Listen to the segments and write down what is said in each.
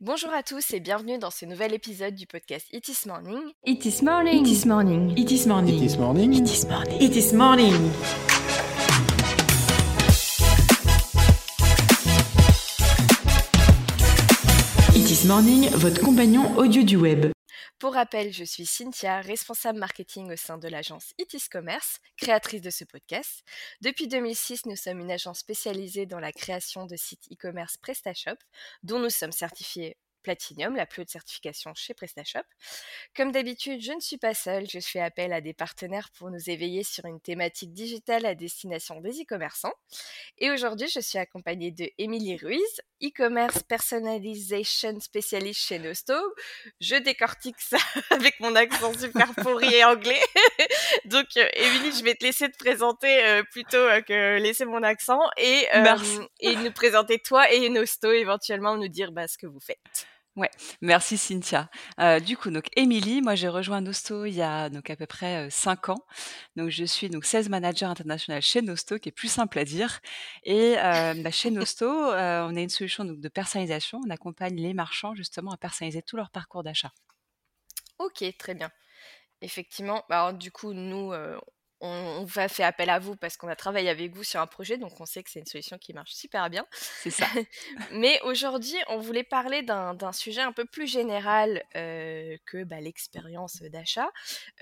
Bonjour à tous et bienvenue dans ce nouvel épisode du podcast It is Morning. It is morning. It is morning. It is morning. It is morning. It is morning. It is morning. It is morning, votre compagnon audio du web. Pour rappel, je suis Cynthia, responsable marketing au sein de l'agence Itis Commerce, créatrice de ce podcast. Depuis 2006, nous sommes une agence spécialisée dans la création de sites e-commerce PrestaShop, dont nous sommes certifiés Platinum, la plus haute certification chez PrestaShop. Comme d'habitude, je ne suis pas seule, je fais appel à des partenaires pour nous éveiller sur une thématique digitale à destination des e-commerçants. Et aujourd'hui, je suis accompagnée de Émilie Ruiz, e-commerce personalization spécialiste chez Nosto. Je décortique ça avec mon accent super pourri et anglais. Donc, euh, Émilie, je vais te laisser te présenter euh, plutôt euh, que laisser mon accent et, et nous présenter toi et Nosto, éventuellement nous dire bah, ce que vous faites. Ouais, merci Cynthia. Euh, du coup, donc Émilie, moi j'ai rejoint Nosto il y a donc à peu près 5 ans. Donc je suis donc 16 manager international chez Nosto, qui est plus simple à dire. Et euh, bah, chez Nosto, euh, on a une solution de personnalisation. On accompagne les marchands justement à personnaliser tout leur parcours d'achat. Ok, très bien. Effectivement, bah, du coup, nous, on, va faire appel à vous parce qu'on a travaillé avec vous sur un projet, donc on sait que c'est une solution qui marche super bien. C'est ça. Mais aujourd'hui, on voulait parler d'un sujet un peu plus général euh, que bah, l'expérience d'achat.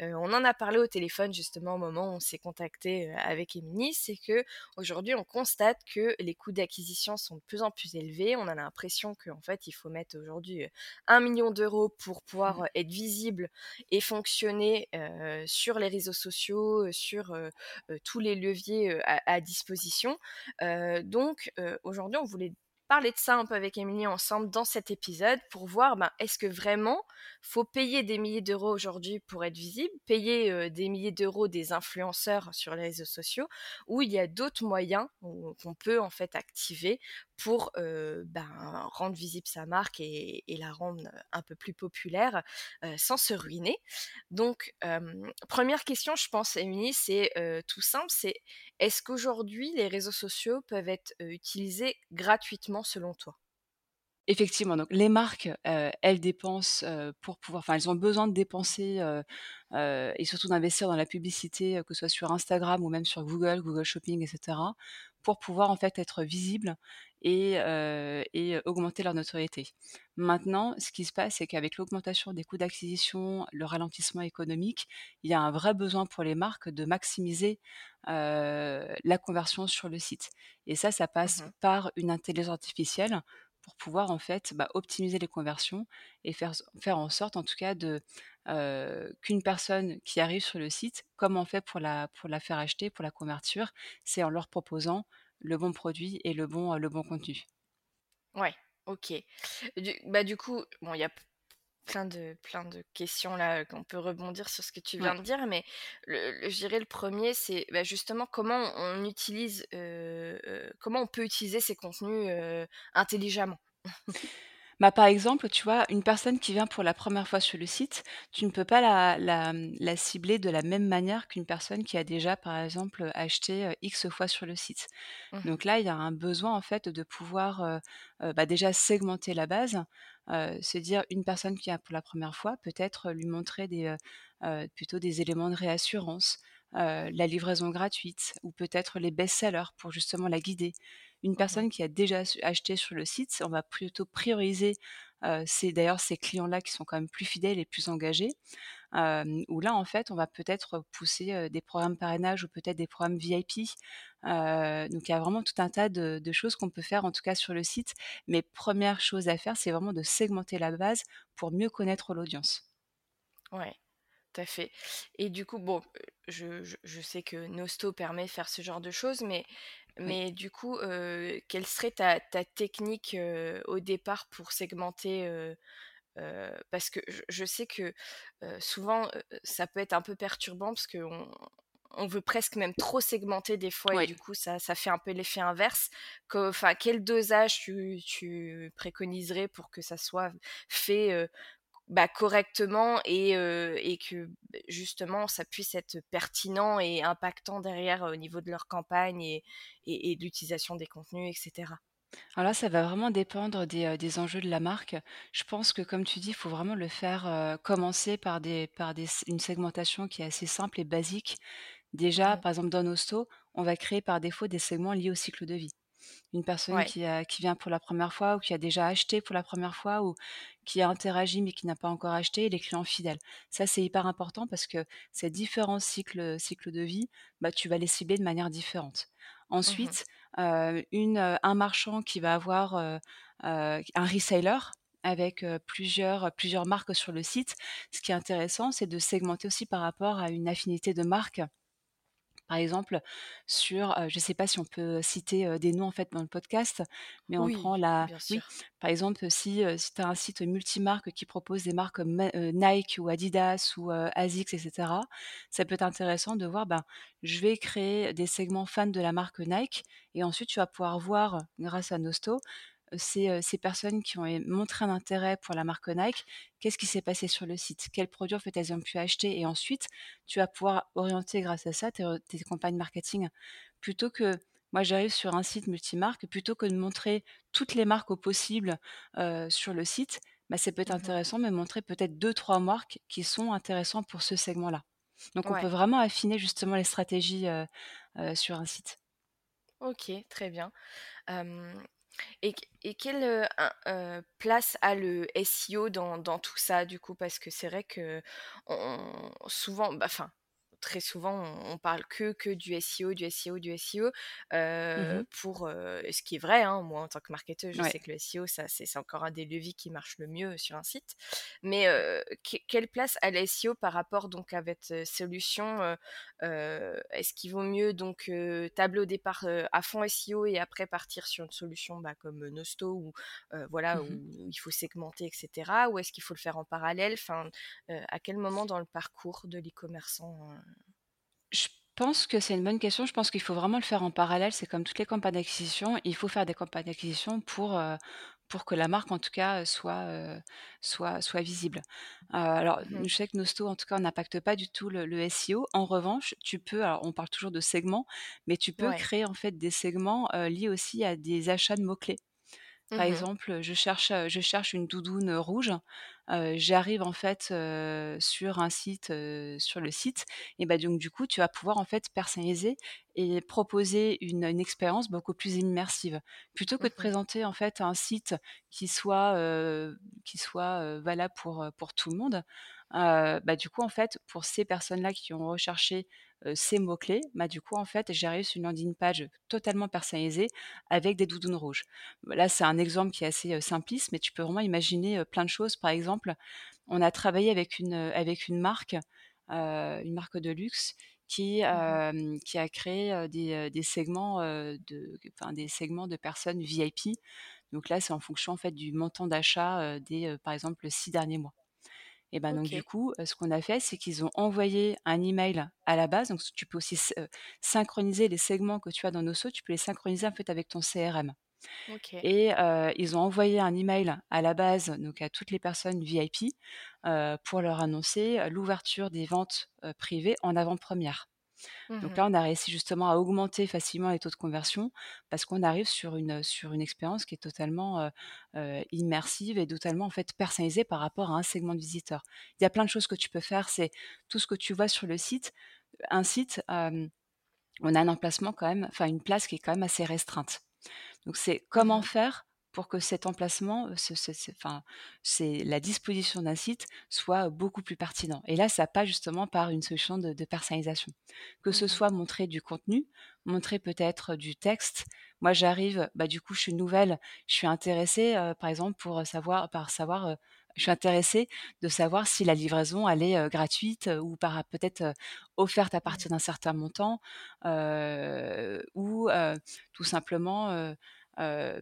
Euh, on en a parlé au téléphone justement au moment où on s'est contacté euh, avec Émilie, c'est que aujourd'hui on constate que les coûts d'acquisition sont de plus en plus élevés. On a l'impression qu'en fait il faut mettre aujourd'hui un million d'euros pour pouvoir mmh. être visible et fonctionner sur les réseaux sociaux, sur tous les leviers à, disposition. donc aujourd'hui, on voulait parler de ça un peu avec Émilie ensemble dans cet épisode pour voir ben, est-ce que vraiment faut payer des milliers d'euros aujourd'hui pour être visible, payer des milliers d'euros des influenceurs sur les réseaux sociaux, ou il y a d'autres moyens qu'on peut en fait activer pour ben, rendre visible sa marque et, la rendre un peu plus populaire sans se ruiner. Donc, première question, je pense, Émilie, c'est tout simple, c'est est-ce qu'aujourd'hui les réseaux sociaux peuvent être utilisés gratuitement selon toi? Effectivement, donc les marques, elles dépensent pour pouvoir, enfin, elles ont besoin de dépenser et surtout d'investir dans la publicité, que ce soit sur Instagram ou même sur Google, Google Shopping, etc., pour pouvoir en fait être visibles et, et augmenter leur notoriété. Maintenant, ce qui se passe, c'est qu'avec l'augmentation des coûts d'acquisition, le ralentissement économique, il y a un vrai besoin pour les marques de maximiser la conversion sur le site. Et ça, ça passe mmh par une intelligence artificielle pour pouvoir en fait bah, optimiser les conversions et faire, faire en sorte en tout cas de qu'une personne qui arrive sur le site, comme on fait pour la, pour la faire acheter, pour la convertir, c'est en leur proposant le bon produit et le bon, le bon contenu. Ouais, ok. Du, bah, du coup, bon, il y a plein de, plein de questions là qu'on peut rebondir sur ce que tu viens de dire, mais le, je dirais le premier, c'est bah, justement comment on utilise, comment on peut utiliser ces contenus intelligemment? Bah, par exemple, tu vois, une personne qui vient pour la première fois sur le site, tu ne peux pas la, la, la cibler de la même manière qu'une personne qui a déjà, par exemple, acheté X fois sur le site. Mmh. Donc là, il y a un besoin, en fait, de pouvoir bah, déjà segmenter la base, se dire une personne qui vient pour la première fois, peut-être lui montrer des, plutôt des éléments de réassurance, la livraison gratuite ou peut-être les best-sellers pour justement la guider. Une personne qui a déjà acheté sur le site, on va plutôt prioriser c'est d'ailleurs ces clients-là qui sont quand même plus fidèles et plus engagés, où là, en fait, on va peut-être pousser des programmes parrainage ou peut-être des programmes VIP. donc, il y a vraiment tout un tas de, de choses qu'on peut faire, en tout cas sur le site. Mais première chose à faire, c'est vraiment de segmenter la base pour mieux connaître l'audience. Ouais, tout à fait. Et du coup, bon, je, je, sais que Nosto permet de faire ce genre de choses, mais mais du coup, quelle serait ta, technique au départ pour segmenter Parce que je, sais que souvent, ça peut être un peu perturbant parce qu'on on veut presque même trop segmenter des fois et du coup ça, ça fait un peu l'effet inverse. Quel dosage tu, tu, préconiserais pour que ça soit fait bah, correctement et, et, que bah, justement ça puisse être pertinent et impactant derrière au niveau de leur campagne et, et, et de l'utilisation des contenus, etc. Alors là, ça va vraiment dépendre des, des enjeux de la marque. Je pense que comme tu dis, il faut vraiment le faire, commencer par des par des une segmentation qui est assez simple et basique. Déjà, par exemple, dans Nosto, on va créer par défaut des segments liés au cycle de vie. Une personne Ouais. qui a qui vient pour la première fois ou qui a déjà acheté pour la première fois ou qui a interagi mais qui n'a pas encore acheté et les clients fidèles. Ça, c'est hyper important parce que ces différents cycles, cycles de vie, bah, tu vas les cibler de manière différente. Mmh Ensuite, une, un marchand qui va avoir, un reseller avec, plusieurs, plusieurs marques sur le site. Ce qui est intéressant, c'est de segmenter aussi par rapport à une affinité de marque par exemple, sur, je ne sais pas si on peut citer, des noms en fait dans le podcast, mais on Oui, prend la oui, par exemple, si, tu as un site multimarque qui propose des marques comme Nike ou Adidas ou, Asics et cetera, ça peut être intéressant de voir, ben, je vais créer des segments fans de la marque Nike et ensuite tu vas pouvoir voir, grâce à Nosto, ces, personnes qui ont montré un intérêt pour la marque Nike, qu'est-ce qui s'est passé sur le site? Quels produits en fait elles ont pu acheter? Et ensuite tu vas pouvoir orienter grâce à ça tes campagnes marketing. Plutôt que moi j'arrive sur un site multimarque, plutôt que de montrer toutes les marques au possible, sur le site, bah, c'est peut-être Mmh intéressant de me montrer peut-être deux trois marques qui sont intéressantes pour ce segment-là. Donc on peut vraiment affiner justement les stratégies, sur un site. OK, très bien. Et et quelle, place a le SEO dans tout ça, du coup? Parce que c'est vrai qu'on on souvent, bah, enfin, très souvent, on on parle que que du SEO, du SEO, du SEO, Mmh pour, ce qui est vrai, hein. Moi, en tant que marketeuse, je Ouais. sais que le SEO, ça, c'est encore un des leviers qui marche le mieux sur un site. Mais, que quelle place a le SEO par rapport donc à votre solution, est-ce qu'il vaut mieux donc, tabler au départ, à fond SEO et après partir sur une solution, bah, comme, Nosto heu, voilà, Mmh où il faut segmenter et cetera? Ou est-ce qu'il faut le faire en parallèle? Enfin, à quel moment dans le parcours de l'e-commerçant? Je pense que c'est une bonne question. Je pense qu'il faut vraiment le faire en parallèle. C'est comme toutes les campagnes d'acquisition. Il faut faire des campagnes d'acquisition pour, heu, pour que la marque, en tout cas, heu, soit, heu, soit soit visible. Alors, Mmh je sais que Nosto, en tout cas, n'impacte pas du tout le le SEO. En revanche, tu peux alors on parle toujours de segments, mais tu peux Ouais. créer, en fait, des segments, liés aussi à des achats de mots-clés. Par Mmh exemple, je cherche, je cherche une doudoune, rouge, j'arrive en fait, sur un site, sur le site et bah, donc du coup, tu vas pouvoir en fait personnaliser et proposer une une expérience beaucoup plus immersive. Plutôt que de présenter en fait un site qui soit, qui soit, valable pour, pour tout le monde, bah, du coup en fait, pour ces personnes-là qui ont recherché, ces mots-clés, bah, du coup en fait, j'arrive sur une landing page totalement personnalisée avec des doudounes rouges. Là, c'est un exemple qui est assez, simpliste, mais tu peux vraiment imaginer, plein de choses. Par exemple, on a travaillé avec une, avec une marque, une marque de luxe qui, Mmh qui a créé, des, des segments, de enfin des segments de personnes VIP. Donc là, c'est en fonction en fait du montant d'achat, des, par exemple 6 derniers mois. Et ben donc du coup, ce qu'on a fait, c'est qu'ils ont envoyé un email à la base, donc tu peux aussi synchroniser les segments que tu as dans Nosso, tu peux les synchroniser en fait avec ton CRM. Et ils ont envoyé un email à la base, donc à toutes les personnes VIP, pour leur annoncer, l'ouverture des ventes, privées en avant-première. Donc Mmh là, on a réussi justement à augmenter facilement les taux de conversion parce qu'on arrive sur une, sur une expérience qui est totalement, immersive et totalement, en fait, personnalisée par rapport à un segment de visiteurs. Il y a plein de choses que tu peux faire, c'est tout ce que tu vois sur le site. Un site, on a un emplacement quand même enfin une place qui est quand même assez restreinte. Donc c'est comment faire pour que cet emplacement, heu, ce ce ce enfin, c'est la disposition d'un site soit beaucoup plus pertinent et là, ça passe justement par une solution de de personnalisation. Que ce Mmh soit montrer du contenu, montrer peut-être du texte. Moi, j'arrive, bah, du coup, je suis nouvelle, je suis intéressée, heu, par exemple, pour, savoir par savoir, heu, je suis intéressée de savoir si la livraison, elle est, gratuite, ou par peut-être, offerte à Mmh. partir d'un certain montant, ou, tout simplement,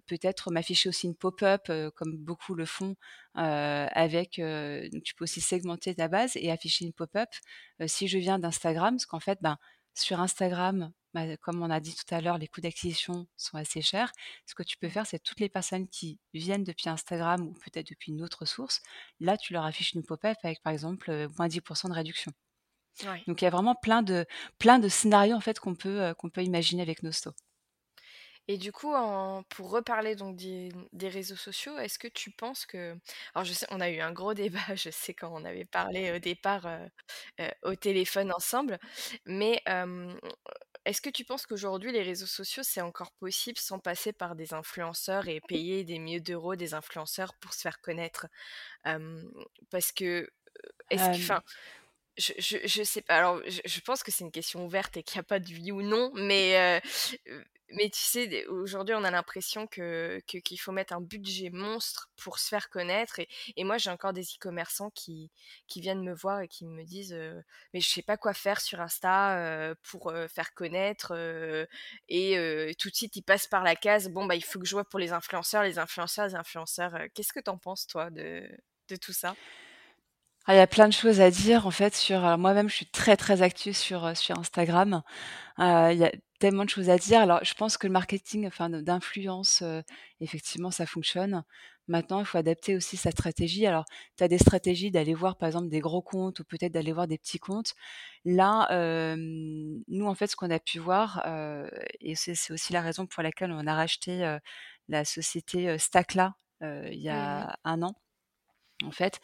peut-être m'afficher aussi une pop-up, heu, comme beaucoup le font, heu, avec, donc tu peux aussi segmenter ta base et afficher une pop-up. Si je viens d'Instagram, parce qu'en fait, ben, sur Instagram, bah, comme on a dit tout à l'heure, les coûts d'acquisition sont assez chers. Ce que tu peux faire, c'est toutes les personnes qui viennent depuis Instagram ou peut-être depuis une autre source, là, tu leur affiches une pop-up avec, par exemple, moins 10% de réduction. Ouais. Donc il y a vraiment plein de plein de scénarios, en fait, qu'on peut, qu'on peut imaginer avec Nosto. Et du coup, en pour reparler donc des des réseaux sociaux, est-ce que tu penses que alors je sais on a eu un gros débat, je sais quand on avait parlé au départ, heu heu, au téléphone ensemble, mais est-ce que tu penses qu'aujourd'hui les réseaux sociaux, c'est encore possible sans passer par des influenceurs et payer des milliers d'euros des influenceurs pour se faire connaître? Parce que, est-ce que je je je sais pas, alors je je pense que c'est une question ouverte et qu'il y a pas de oui ou non, mais heu, mais tu sais, aujourd'hui, on a l'impression que qu'il faut mettre un budget monstre pour se faire connaître et et moi, j'ai encore des e-commerçants qui qui viennent me voir et qui me disent, heu: «Mais je sais pas quoi faire sur Insta, heu, pour, heu, faire connaître, heu» et heu, tout de suite, ils passent par la case: «Bon, bah, il faut que je vois pour les influenceurs, les influenceurs, les influenceurs», heu, qu'est-ce que tu en penses toi de de tout ça? Ah, il y a plein de choses à dire en fait sur moi-même je suis très, très active sur, sur Instagram. Il y a tellement de choses à dire. Alors je pense que le marketing, enfin d'influence, heu, effectivement ça fonctionne. Maintenant, il faut adapter aussi sa stratégie. Alors, tu as des stratégies d'aller voir par exemple des gros comptes ou peut-être d'aller voir des petits comptes. Là, nous en fait ce qu'on a pu voir, heu et c'est aussi la raison pour laquelle on a racheté, heu, la société, heu, il y Mmh a un an. En fait,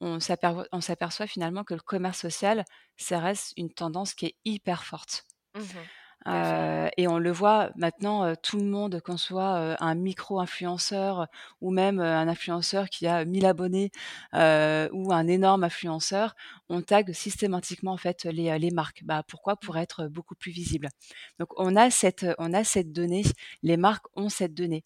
on s'aperçoit finalement que le commerce social, ça reste une tendance qui est hyper forte. Mmh Heu et on le voit maintenant, heu, tout le monde, qu'on soit, heu, un micro-influenceur ou même, un influenceur qui a 1000 abonnés, ou un énorme influenceur, on tag systématiquement en fait les, les marques. Bah, pourquoi? Pour être, beaucoup plus visible. Donc on a cette, on a cette donnée, les marques ont cette donnée.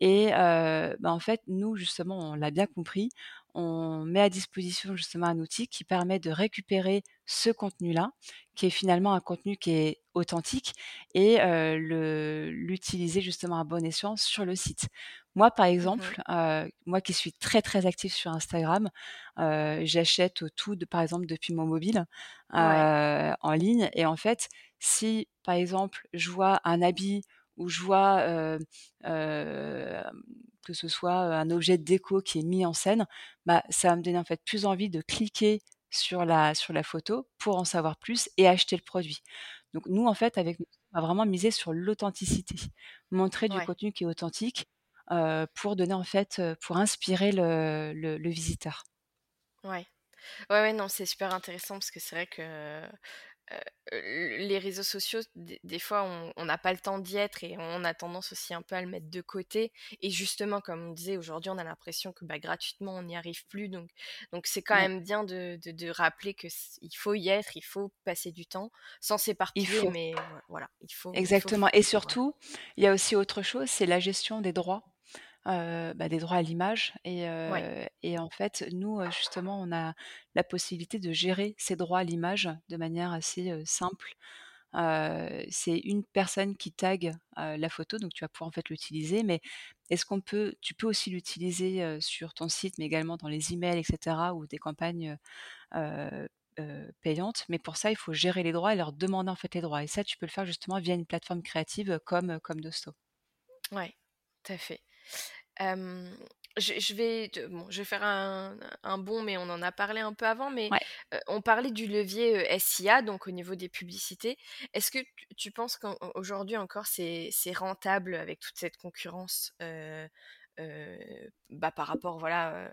Et bah, en fait, nous, justement, on l'a bien compris, on met à disposition justement un outil qui permet de récupérer ce contenu-là, qui est finalement un contenu qui est authentique et le l'utiliser justement à bon escient sur le site. Moi, par Mmh exemple, moi qui suis très, très active sur Instagram, j'achète tout de par exemple depuis mon mobile, Ouais. en ligne et en fait, si par exemple, je vois un habit ou je vois, que ce soit, un objet de déco qui est mis en scène, bah, ça va me donner en fait plus envie de cliquer sur la sur la photo pour en savoir plus et acheter le produit. Donc nous, en fait, avec on va vraiment miser sur l'authenticité. Montrer du Ouais. contenu qui est authentique, heu, pour donner en fait, heu, pour inspirer le le le visiteur. Ouais. Ouais, ouais, non, c'est super intéressant parce que c'est vrai que, les réseaux sociaux, des fois, on n'a pas le temps d'y être et on a tendance aussi un peu à le mettre de côté. Et justement, comme on disait, aujourd'hui, on a l'impression que, bah, gratuitement, on n'y arrive plus. Donc donc c'est quand Ouais, même bien de de de rappeler que c il faut y être, il faut passer du temps sans il s'éparpiller mais voi voilà, il faut il faut Exactement. Et surtout, il y a aussi autre chose, c'est la gestion des droits. Heu, bah, des droits à l'image et ouais. et en fait, nous, heu, justement, on a la possibilité de gérer ces droits à l'image de manière assez, simple. C'est une personne qui tag, la photo, donc tu vas pouvoir en fait l'utiliser, mais est-ce qu'on peut tu peux aussi l'utiliser, sur ton site, mais également dans les emails et cetera ou des campagnes, payantes, mais pour ça, il faut gérer les droits et leur demander en fait les droits et ça, tu peux le faire justement via une plateforme créative, comme, comme Dosto. Ouais, tout à fait. Je je vais bon, je vais faire un un bond, mais on en a parlé un peu avant, mais, Ouais. on parlait du levier, SIA, donc au niveau des publicités. Est-ce que tu tu penses qu'aujourd'hui encore c'est rentable avec toute cette concurrence, bah, par rapport voilà,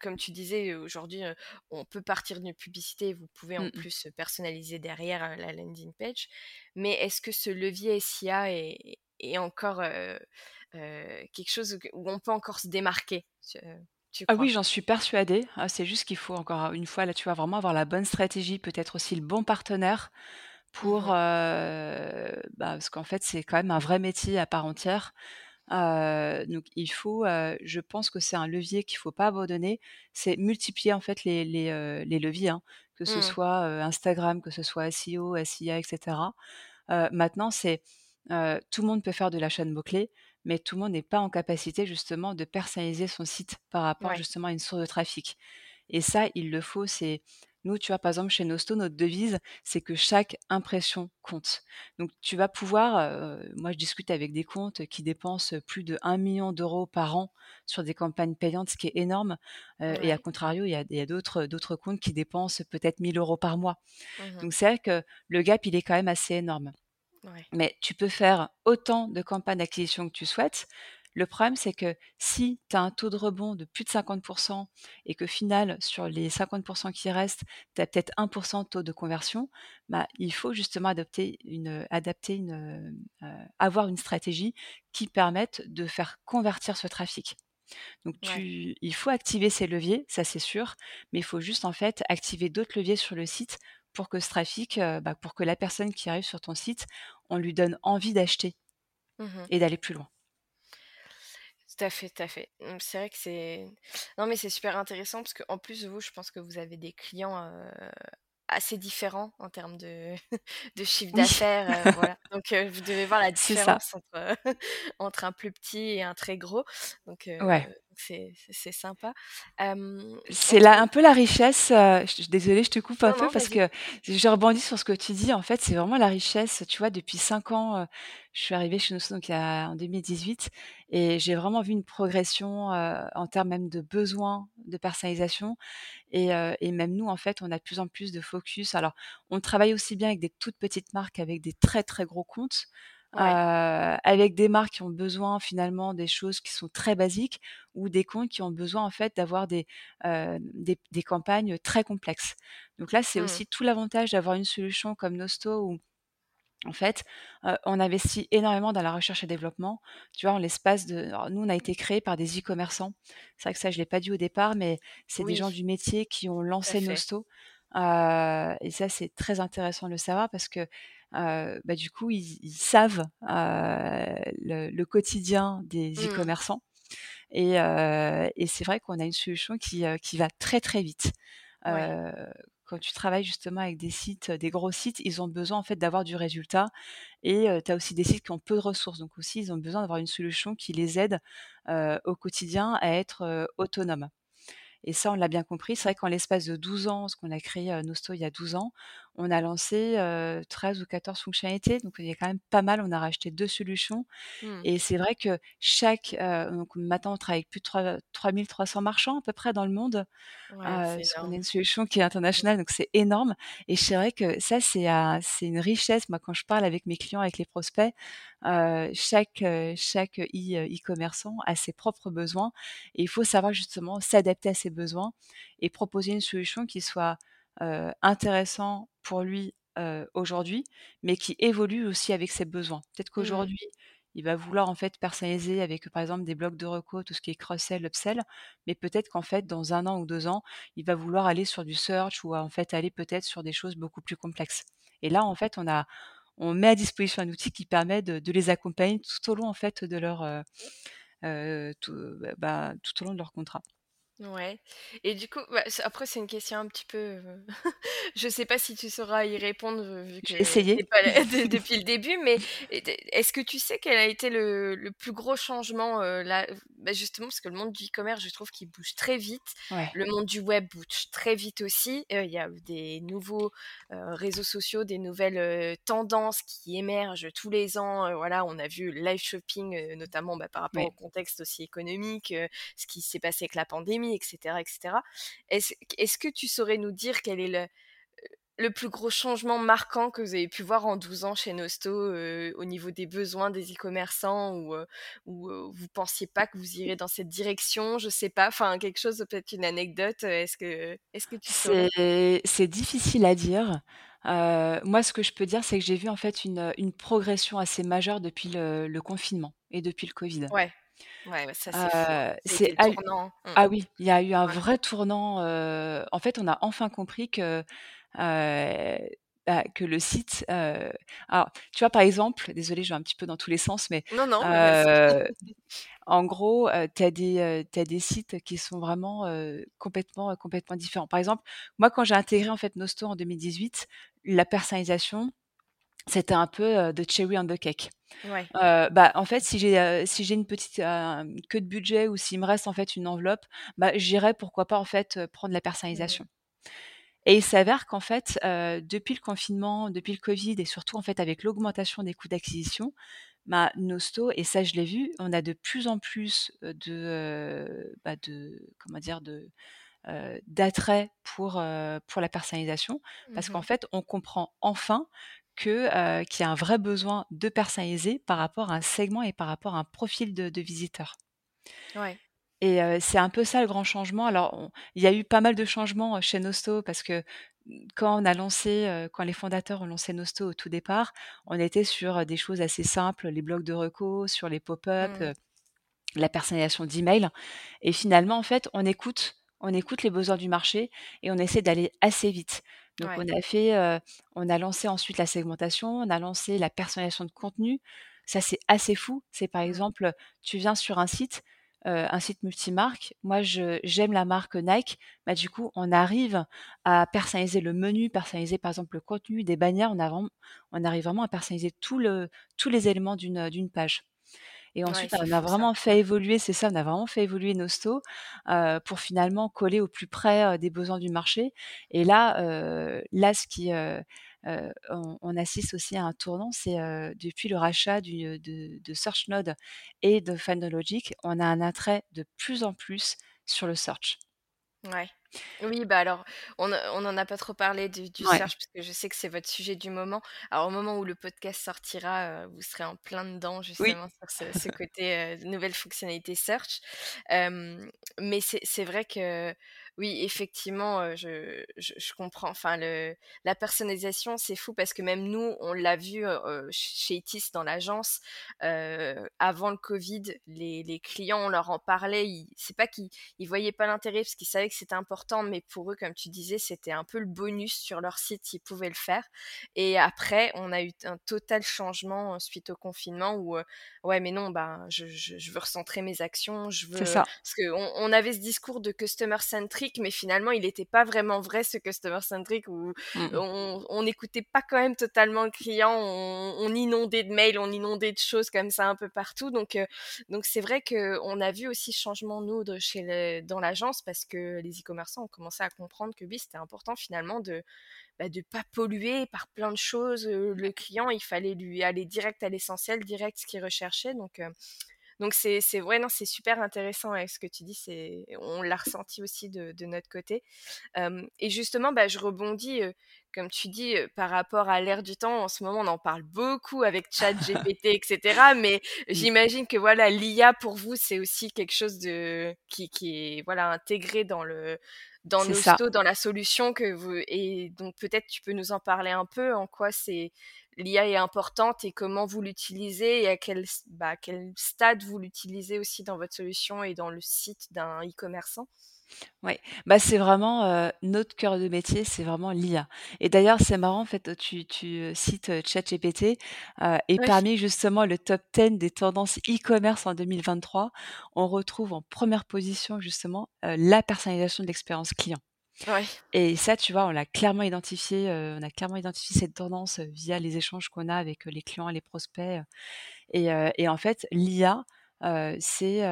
comme tu disais, aujourd'hui, on peut partir d'une publicité, vous pouvez en Mmh mh. plus personnaliser derrière, la landing page. Mais est-ce que ce levier SIA est est encore, quelque chose où on peut encore se démarquer, tu tu Ah oui, j'en suis persuadée. Ah, c'est juste qu'il faut encore une fois, là, tu vois, vraiment avoir la bonne stratégie, peut-être aussi le bon partenaire pour, bah, parce qu'en fait, c'est quand même un vrai métier à part entière. Donc il faut, je pense que c'est un levier qu'il faut pas abandonner. C'est multiplier, en fait, les les, heu, les leviers, hein, que ce Mmh. soit, Instagram, que ce soit SEO, SIA et cetera. Heu, maintenant, c'est, tout le monde peut faire de l'achat de mots-clés, mais tout le monde n'est pas en capacité justement de personnaliser son site par rapport Ouais. justement à une source de trafic. Et ça, il le faut, c'est nous, tu vois, par exemple, chez Nosto, notre devise, c'est que chaque impression compte. Donc tu vas pouvoir, heu, moi je discute avec des comptes qui dépensent plus de un million d'euros par an sur des campagnes payantes, ce qui est énorme, heu, et à contrario, il y a d'autres comptes qui dépensent peut-être 1 000 € par mois. Mmh Donc c'est vrai que le gap, il est quand même assez énorme. Ouais. Mais tu peux faire autant de campagnes d'acquisition que tu souhaites. Le problème, c'est que si tu as un taux de rebond de plus de 50 et qu'au final, sur les 50% qui restent, tu as peut-être 1% de taux de conversion, bah, il faut justement adopter une adapter une, heu, avoir une stratégie qui permette de faire convertir ce trafic. Donc Ouais. il faut activer ces leviers, ça c'est sûr, mais il faut juste en fait activer d'autres leviers sur le site pour que ce trafic, heu, bah, pour que la personne qui arrive sur ton site, on lui donne envie d'acheter Mmh et d'aller plus loin. Tout à fait, tout à fait. Mmh, c'est vrai que c'est non, mais c'est super intéressant parce qu'en plus, vous, je pense que vous avez des clients, assez différents en termes de de chiffre Oui, d'affaires, heu, voilà. Donc vous devez voir la différence entre, entre un plus petit et un très gros. Donc Ouais. C'est sympa. C'est là un peu la richesse, je désolée, je te coupe un non, peu non, parce que je rebondis sur ce que tu dis. En fait, c'est vraiment la richesse. Tu vois, depuis 5 ans, je suis arrivée chez Nosto donc a en 2018 et j'ai vraiment vu une progression, en termes même de besoins de personnalisation et et même nous, en fait, on a de plus en plus de focus. Alors, on travaille aussi bien avec des toutes petites marques, avec des très, très gros comptes, avec des marques qui ont besoin finalement des choses qui sont très basiques ou des comptes qui ont besoin en fait d'avoir des, des des campagnes très complexes. Donc là, c'est Mmh. aussi tout l'avantage d'avoir une solution comme Nosto où en fait, on investit énormément dans la recherche et développement. Tu vois, en l'espace de alors nous, on a été créés par des e-commerçants. C'est vrai que ça, je l'ai pas dit au départ, mais c'est des gens du métier qui ont lancé. Nosto, et ça, c'est très intéressant de le savoir parce que, bah, du coup, ils ils savent, le le quotidien des Mmh. e-commerçants et c'est vrai qu'on a une solution qui, qui va très, très vite. Ouais. Quand tu travailles justement avec des sites, des gros sites, ils ont besoin en fait d'avoir du résultat et tu as aussi des sites qui ont peu de ressources, donc aussi ils ont besoin d'avoir une solution qui les aide, au quotidien à être, heu, autonomes. Et ça, on l'a bien compris. C'est vrai qu'en l'espace de 12 ans, parce qu'on a créé, Nosto il y a 12 ans, on a lancé, heu, 13 ou 14 fonctionnalités, donc il y a quand même pas mal. On a racheté 2 solutions Mmh. et c'est vrai que chaque, donc maintenant on travaille avec plus de trois 3 300 marchands à peu près dans le monde, Ouais, qu'on a une solution qui est internationale, donc c'est énorme et c'est vrai que ça c'est, une richesse. Moi, quand je parle avec mes clients, avec les prospects, chaque, chaque e e-commerçant a ses propres besoins et il faut savoir justement s'adapter à ses besoins et proposer une solution qui soit, heu, intéressant pour lui, aujourd'hui, mais qui évolue aussi avec ses besoins. Peut-être Mmh. qu'aujourd'hui, il va vouloir en fait personnaliser avec, par exemple, des blocs de recos, tout ce qui est cross-sell, upsell, mais peut-être qu'en fait, dans un an ou 2 ans, il va vouloir aller sur du search ou en fait aller peut-être sur des choses beaucoup plus complexes. Et là, en fait, on a on met à disposition un outil qui permet de de les accompagner tout au long en fait de leur, tout, bah, tout au long de leur contrat. Ouais et du coup, bah, après c'est une question un petit peu, heu, je sais pas si tu sauras y répondre, heu, vu J'ai que tu essayé. es pas là de depuis le début, mais et est-ce que tu sais quel a été le le plus gros changement, heu, là, bah, justement parce que le monde du e-commerce, je trouve qu'il bouge très vite. Ouais. Le monde du web bouge très vite aussi, il y a des nouveaux, réseaux sociaux, des nouvelles, tendances qui émergent tous les ans, voilà, on a vu le live shopping, notamment, bah, par rapport au Ouais. contexte aussi économique, ce qui s'est passé avec la pandémie, et cetera, et cetera. Est-ce est-ce que tu saurais nous dire quel est le le plus gros changement marquant que vous avez pu voir en 12 ans chez Nosto, heu, au niveau des besoins des e-commerçants ou, heu, ou, heu, vous pensiez pas que vous irez dans cette direction? Je sais pas, enfin quelque chose, peut-être une anecdote, heu, est-ce que est-ce que tu saurais? C'est c'est difficile à dire. Moi, ce que je peux dire, c'est que j'ai vu en fait une, une progression assez majeure depuis le le confinement et depuis le covid. Ouais, ouais, ouais, ça c'est fou, hein. Heu, Ça a c'est été le hallu tournant. Mmh. ah oui, il y a eu un Ouais. vrai tournant, en fait, on a enfin compris que, bah, que le site, alors, tu vois, par exemple, désolée, je vais un petit peu dans tous les sens, mais, Non, non, mais vas-y. heu, en gros, tu as des, des sites qui sont vraiment, complètement, complètement différents. Par exemple, moi, quand j'ai intégré, en fait, Nosto en 2018, la personnalisation, c'était un peu, heu, the cherry on the cake. Ouais. Heu, bah, en fait, si j'ai, heu, si j'ai une petite, queue de budget ou s'il me reste, en fait, une enveloppe, bah, j'irai pourquoi pas, en fait, prendre la Mmh. personnalisation et il s'avère qu'en fait, depuis le confinement, depuis le covid et surtout, en fait, avec l'augmentation des coûts d'acquisition, bah, Nosto et ça, je l'ai vu, on a de plus en plus, de, bah, de comment dire? De, d'attrait pour, pour la personnalisation parce qu'en Mmh fait, on comprend enfin que, heu, qu'il y a un vrai besoin de personnaliser par rapport à un segment et par rapport à un profil de de visiteur. Ouais. Et c'est un peu ça le grand changement. Alors il y a eu pas mal de changements, chez Nosto parce que, mmh, quand on a lancé, quand les fondateurs ont lancé Nosto au tout départ, on était sur, des choses assez simples, les blogs de recos, sur les pop-up, Mmh. la personnalisation d'emails et finalement, en fait, on écoute on écoute les besoins du marché et on essaie d'aller assez vite. Donc Ouais. on a fait, heu, on a lancé ensuite la segmentation, on a lancé la personnalisation de contenu. Ça, c'est assez fou. C'est par Mmh. exemple, tu viens sur un site, heu, un site multimarque. Moi, je j'aime la marque Nike. Bah, du coup, on arrive à personnaliser le menu, personnaliser, par exemple, le contenu des bannières. On a vraiment on arrive vraiment à personnaliser tout le tous les éléments d'une, d'une page et ensuite, on a ça. vraiment fait évoluer c'est ça, on a vraiment fait évoluer Nosto, heu, pour finalement coller au plus près, heu, des besoins du marché et là, heu, là, ce qui, on on assiste aussi à un tournant, c'est, depuis le rachat du, de de SearchNode et de Finalogic, on a un attrait de plus en plus sur le search. Ouais. Oui, bah, alors, on ne on n'en a pas trop parlé du du Ouais. search parce que je sais que c'est votre sujet du moment. Alors, au moment où le podcast sortira, vous serez en plein dedans Oui. justement sur ce ce côté, nouvelle fonctionnalité search. Mais c'est c'est vrai que, oui, effectivement, je je je comprends. Enfin, le la personnalisation, c'est fou parce que même nous, on l'a vu, chez Itis dans l'agence, avant le covid, les les clients, on leur en parlait, ils c'est pas qu'ils ils voyaient pas l'intérêt parce qu'ils savaient que c'était important, mais pour eux, comme tu disais, c'était un peu le bonus sur leur site s'ils pouvaient le faire. Et après, on a eu un total changement suite au confinement où, euh, ouais, mais non, bah, je, veux recentrer mes actions, je C'est veux. ça. Parce qu'on on avait ce discours de customer centric, mais finalement, il n'était pas vraiment vrai ce customer centric où Mmh on n'écoutait pas quand même totalement le client, on, on, inondait de mails, on inondait de choses comme ça un peu partout. Donc, euh, donc c'est vrai qu'on a vu aussi changement, nous, de chez le, dans l'agence, parce que les e-commerçants ont commencé à comprendre que oui, c'était important finalement de bah, de pas polluer par plein de choses. Euh, le client, il fallait lui aller direct à l'essentiel, direct ce qu'il recherchait. Donc, euh, donc c'est, c'est ouais, non, c'est super intéressant avec ce que tu dis. C'est, on l'a ressenti aussi de, de notre côté. Euh, et justement, bah, je rebondis, euh, comme tu dis, euh, par rapport à l'ère du temps. En ce moment, on en parle beaucoup avec Chat, GPT, etc. Mais Mmh. j'imagine que voilà, l'IA pour vous, c'est aussi quelque chose de qui, qui est voilà intégré dans le dans. Nosto, dans la solution que vous et donc peut-être tu peux nous en parler un peu en quoi c'est l'IA est importante et comment vous l'utilisez et à quel bah, quel stade vous l'utilisez aussi dans votre solution et dans le site d'un e-commerçant? Ouais, bah, c'est vraiment, heu, notre cœur de métier, c'est vraiment l'IA et d'ailleurs, c'est marrant, en fait, tu tu, heu, cites, heu, ChatGPT, heu et parmi justement le top 10 des tendances e-commerce en 2023, on retrouve en première position justement, heu, la personnalisation de l'expérience client. Ouais. et ça, tu vois, on l'a clairement identifié, heu, on a clairement identifié cette tendance, heu, via les échanges qu'on a avec, heu, les clients, les prospects, et heu et en fait, l'IA, c'est,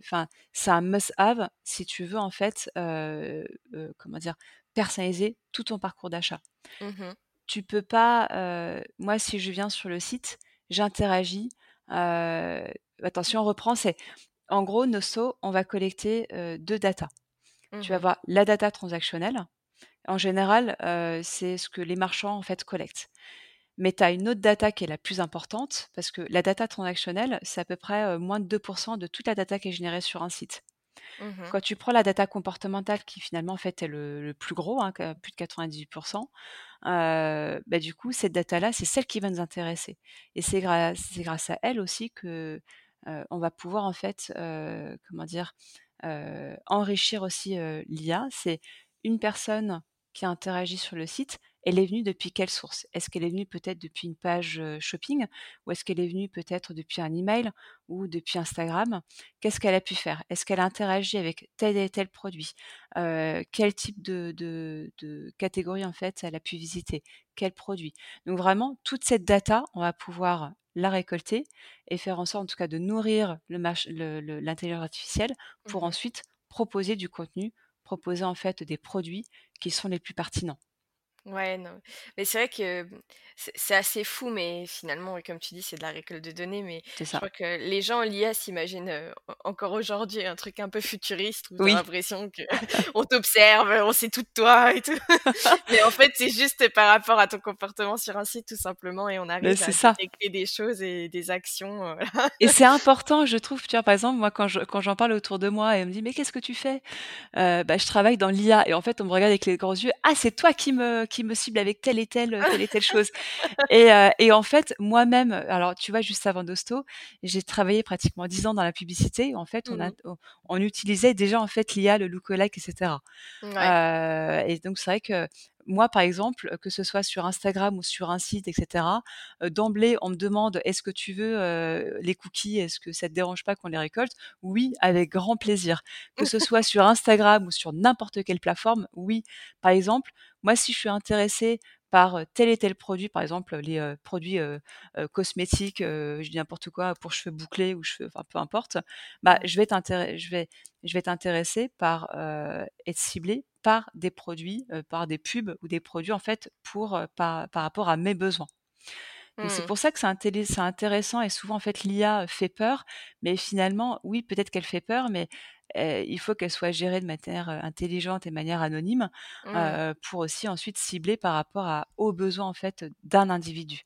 enfin, c'est un must have si tu veux en fait, comment dire? Personnaliser tout ton parcours d'achat. Mmh Tu peux pas, moi si je viens sur le site, j'interagis, si on reprend, c'est en gros, Nosso, on va collecter, heu, 2 datas. Tu vas Mmh avoir la data transactionnelle. En général, c'est ce que les marchands en fait collectent. Mais tu as une autre data qui est la plus importante, parce que la data transactionnelle, c'est à peu près, moins de 2% de toute la data qui est générée sur un site. Mmh Quand tu prends la data comportementale qui finalement en fait est le le plus gros, hein, plus de 98 heu, bah, du coup cette data-là, c'est celle qui va nous intéresser et c'est grâce à elle aussi que, on va pouvoir en fait, comment dire? Enrichir aussi, l'IA. C'est une personne qui a interagi sur le site, elle est venue depuis quelle source? Est-ce qu'elle est venue peut-être depuis une page, shopping? Ou est-ce qu'elle est venue peut-être depuis un email ou depuis Instagram? Qu'est-ce qu'elle a pu faire? Est-ce qu'elle a interagi avec tel et tel produit? Quel type de de de catégorie, en fait, elle a pu visiter? Quel produit? Donc vraiment, toute cette data, on va pouvoir la récolter et faire en sorte, en tout cas, de nourrir le mach le le l'intelligence artificielle pour Mmh ensuite proposer du contenu, proposer, en fait, des produits qui sont les plus pertinents. Ouais, non, mais c'est vrai que, mmh, c'est c'est assez fou, mais finalement, comme tu dis, c'est de la récolte de données, mais C'est je ça. crois que les gens, l'IA s'imaginent, en encore aujourd'hui un truc un peu futuriste où tu as Oui. l'impression qu'on t'observe, on sait tout de toi et tout. Mais en fait, c'est juste par rapport à ton comportement sur un site tout simplement et on arrive c'est à ça. détecter des choses et des actions, voilà. Et c'est important, je trouve, tu vois, par exemple, moi, quand je quand j'en parle autour de moi et on me dit: «Mais qu'est-ce que tu fais?» bah, je travaille dans l'IA et en fait, on me regarde avec les grands yeux: «Ah, c'est toi qui me qui me cible avec telle et telle, telle et telle chose» et heu et en fait, moi-même, alors, tu vois, juste avant Nosto, j'ai travaillé pratiquement 10 ans dans la publicité. En fait, on Mmh a mh. on on utilisait déjà, en fait, l'IA, le look-alike et cetera, Mouais. heu et donc c'est vrai que moi, par exemple, que ce soit sur Instagram ou sur un site et cetera, heu, d'emblée, on me demande: «Est-ce que tu veux, les cookies? Est-ce que ça te dérange pas qu'on les récolte?» «Oui, avec grand plaisir». Que ce soit sur Instagram ou sur n'importe quelle plateforme, oui. Par exemple, moi, si je suis intéressée par, tel et tel produit, par exemple, les, produits, cosmétiques, je n'importe quoi, pour cheveux bouclés ou cheveux peu importe, bah, je vais intér je par, être ciblée par des produits, par des pubs ou des produits, en fait, pour, par par rapport à mes besoins. Donc c'est Mmh. pour ça que c'est intéressant et souvent, en fait, l'IA fait peur, mais finalement, oui, peut-être qu'elle fait peur, mais il faut qu'elle soit gérée de manière, intelligente et de manière anonyme, Mmh. pour aussi ensuite cibler par rapport à aux besoins, en fait, d'un individu.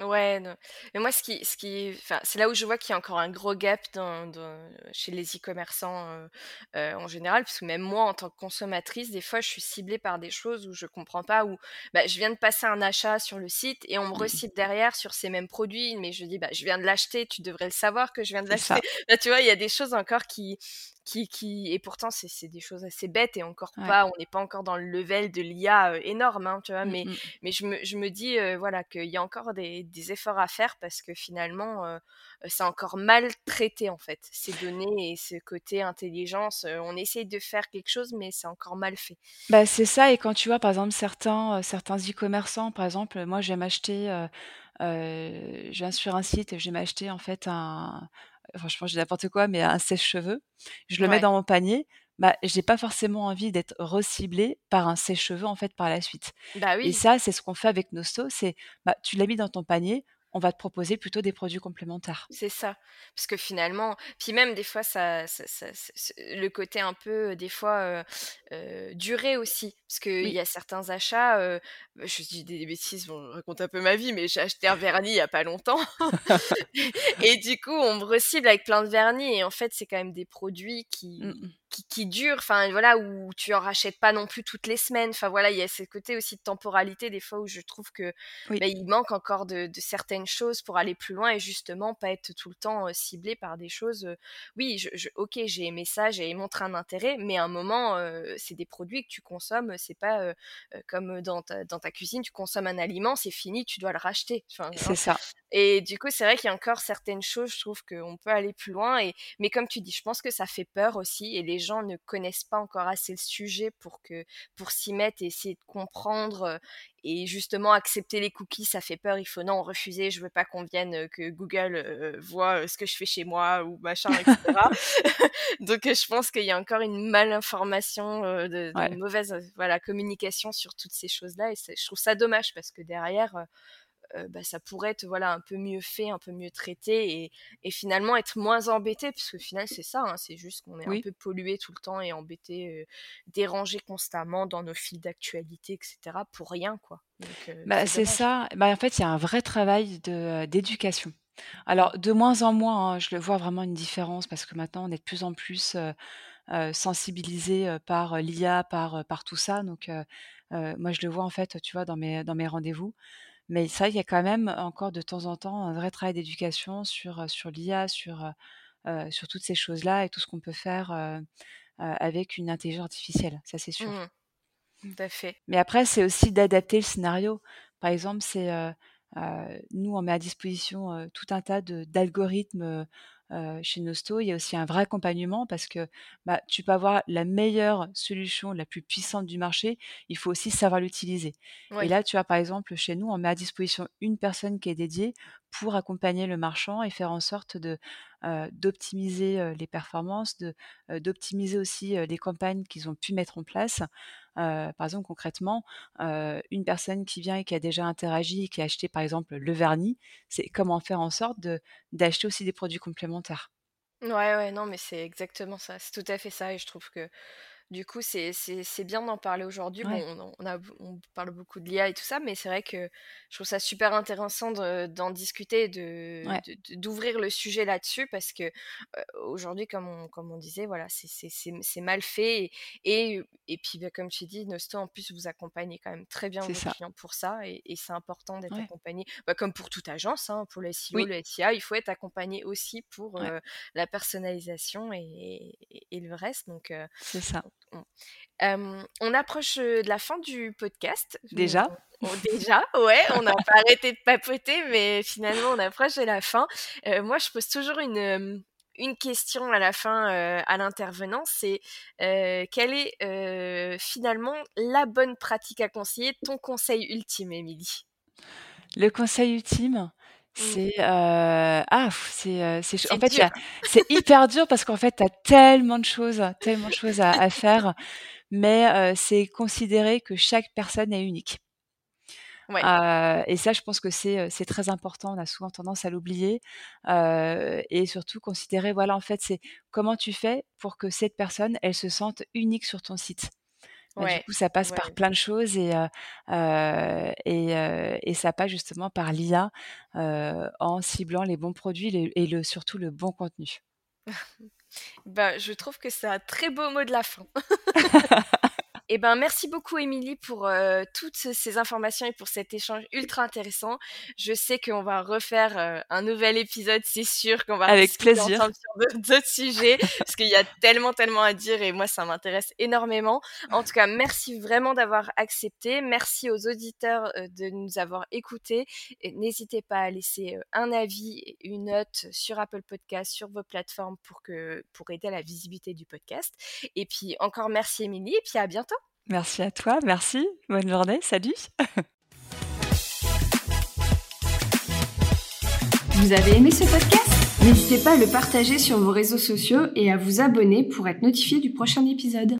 Ouais, non, mais moi, ce qui ce qui enfin, c'est là où je vois qu'il y a encore un gros gap dans dans chez les e-commerçants, heu heu, en général, parce que même moi, en tant que consommatrice, des fois, je suis ciblée par des choses où je comprends pas, où, bah, je viens de passer un achat sur le site et on me Mmh mh. re-cible derrière sur ces mêmes produits, mais je dis: «Bah, je viens de l'acheter, tu devrais le savoir que je viens de C'est l'acheter». Bah, tu vois, il y a des choses encore qui qui qui et pourtant, c'est c'est des choses assez bêtes et encore Ouais. pas on n'est pas encore dans le level de l'IA, énorme, hein, tu vois? Mmh Mais mh. mais je me je me dis, voilà, qu'il y a encore des des efforts à faire parce que finalement, c'est encore mal traité, en fait, ces données et ce côté intelligence, on essaye de faire quelque chose, mais c'est encore mal fait. Bah, c'est ça et quand tu vois, par exemple, certains, certains e-commerçants, par exemple, moi, heu heu, je viens sur un site et je vais m'acheter, en fait, un franchement, je dis n'importe quoi, mais un sèche-cheveux. Je le mets dans mon panier, bah, j'ai pas forcément envie d'être re-ciblée par un sèche-cheveux, en fait, par la suite Bah, et oui. ça, c'est ce qu'on fait avec Nosto, c'est, bah, tu l'as mis dans ton panier, on va te proposer plutôt des produits complémentaires. C'est ça, parce que finalement puis même des fois ça ça ça ça ce le côté un peu, des fois, heu, durée aussi, parce qu'il Oui. y a certains achats, heu, je dis des bêtises, bon, je raconte un peu ma vie, mais j'ai acheté un vernis il y a pas longtemps et du coup, on me re-cible avec plein de vernis et en fait, c'est quand même des produits Mmh qui. Qui qui durent, enfin, voilà, où tu en rachètes pas non plus toutes les semaines. Enfin, voilà, il y a ce côté aussi de temporalité, des fois, où je trouve que, Oui. bah, il manque encore de de certaines choses pour aller plus loin et justement pas être tout le temps, heu, ciblée par des choses, oui, je je OK, j'ai aimé ça, j'ai montré un intérêt, mais à un moment, c'est des produits que tu consommes, c'est pas, comme dans ta dans ta cuisine, tu consommes un aliment, c'est fini, tu dois le racheter, enfin, C'est hein ça. et du coup, c'est vrai qu'il y a encore certaines choses, je trouve qu'on peut aller plus loin et mais comme tu dis, je pense que ça fait peur aussi et les gens ne connaissent pas encore assez le sujet pour que pour s'y mettre et essayer de comprendre, heu et justement accepter les cookies, ça fait peur. Il faut non, refuser, je veux pas qu'on vienne, heu, que Google, heu, voit, heu, ce que je fais chez moi ou machin et cetera. Donc je pense qu'il y a encore une mal-information, de de Ouais. une mauvaise, voilà, communication sur toutes ces choses-là et c'est je trouve ça dommage parce que derrière, heu, bah, ça pourrait être, voilà, un peu mieux fait, un peu mieux traité et et finalement être moins embêté puisqu'au final, c'est ça, hein, c'est juste qu'on est un peu pollués tout le temps et embêtés, heu, dérangés constamment dans nos fils d'actualité et cetera pour rien, quoi, heu, Bah, c'est ça, bah, en fait, il y a un vrai travail d'éducation. Alors de moins en moins, hein, je le vois vraiment une différence parce que maintenant on est de plus en plus, heu, par, l'IA, par, par tout ça. Donc moi je le vois en fait, tu vois, dans mes dans mes rendez-vous. Mais ça, il y a quand même encore de temps en temps un vrai travail d'éducation sur, sur l'IA, sur, sur toutes ces choses-là et tout ce qu'on peut faire, avec une intelligence artificielle, ça c'est sûr. Mmh mh. Tout à fait. Mais après, c'est aussi d'adapter le scénario. Par exemple, c'est, nous, on met à disposition, tout un tas d'algorithmes, heu, chez Nosto. Il y a aussi un vrai accompagnement parce que, bah, tu peux avoir la meilleure solution, la plus puissante du marché, il faut aussi savoir l'utiliser et là, tu vois, par exemple, chez nous, on met à disposition une personne qui est dédiée pour accompagner le marchand et faire en sorte de d'optimiser les performances, de d'optimiser aussi les campagnes qu'ils ont pu mettre en place. Par exemple, concrètement, une personne qui vient et qui a déjà interagi et qui a acheté par exemple le vernis, c'est comment faire en sorte d'acheter aussi des produits complémentaires. Ouais, ouais, non, mais c'est exactement ça. C'est tout à fait ça et je trouve que du coup, c'est bien d'en parler aujourd'hui. Bon, on, on, a, on parle beaucoup de l'IA et tout ça, mais c'est vrai que je trouve ça super intéressant d'en discuter, de, d'ouvrir le sujet là-dessus, parce que aujourd'hui, comme on, comme on disait, voilà, c'est mal fait. Et, et, puis, bah, comme tu dis, Nosto, en plus, vous accompagnez quand même très bien vos clients pour ça, et, c'est important d'être accompagné, bah, comme pour toute agence, hein, pour les SEO, le SIA, il faut être accompagné aussi pour la personnalisation et, le reste. Donc, c'est ça on approche de la fin du podcast. Déjà? Déjà, ouais, on n'a pas arrêté de papoter, mais finalement, on approche de la fin. moi, je pose toujours une, une question à la fin à l'intervenant, c'est quelle est finalement la bonne pratique à conseiller, ton conseil ultime, Émilie? Le conseil ultime, Mmh. C'est ah c'est c'est en fait c'est hyper dur parce qu'en fait tu as tellement de choses tellement de choses à, faire mais c'est considérer que chaque personne est unique. Ouais. et ça, je pense que c'est c'est très important. On a souvent tendance à l'oublier et surtout considérer voilà en fait c'est comment tu fais pour que cette personne elle se sente unique sur ton site. Bah, du coup, ça passe par plein de choses et, et, ça passe justement par l'IA en ciblant les bons produits et le, surtout le bon contenu. bah, je trouve que c'est un très beau mot de la fin. Eh ben, merci beaucoup, Émilie, pour euh, toutes ces informations et pour cet échange ultra intéressant. Je sais qu'on va refaire euh, un nouvel épisode, c'est sûr qu'on va avec plaisir sur d'autres sujets parce qu'il y a tellement, tellement à dire et moi, ça m'intéresse énormément. En tout cas, merci vraiment d'avoir accepté. Merci aux auditeurs euh, de nous avoir écoutés. N'hésitez pas à laisser un avis, une note sur Apple Podcast, sur vos plateformes pour que pour aider à la visibilité du podcast. Et puis encore merci, Émilie, et puis à bientôt. Merci à toi, merci. Bonne journée, salut. Vous avez aimé ce podcast? N'hésitez pas à le partager sur vos réseaux sociaux et à vous abonner pour être notifié du prochain épisode.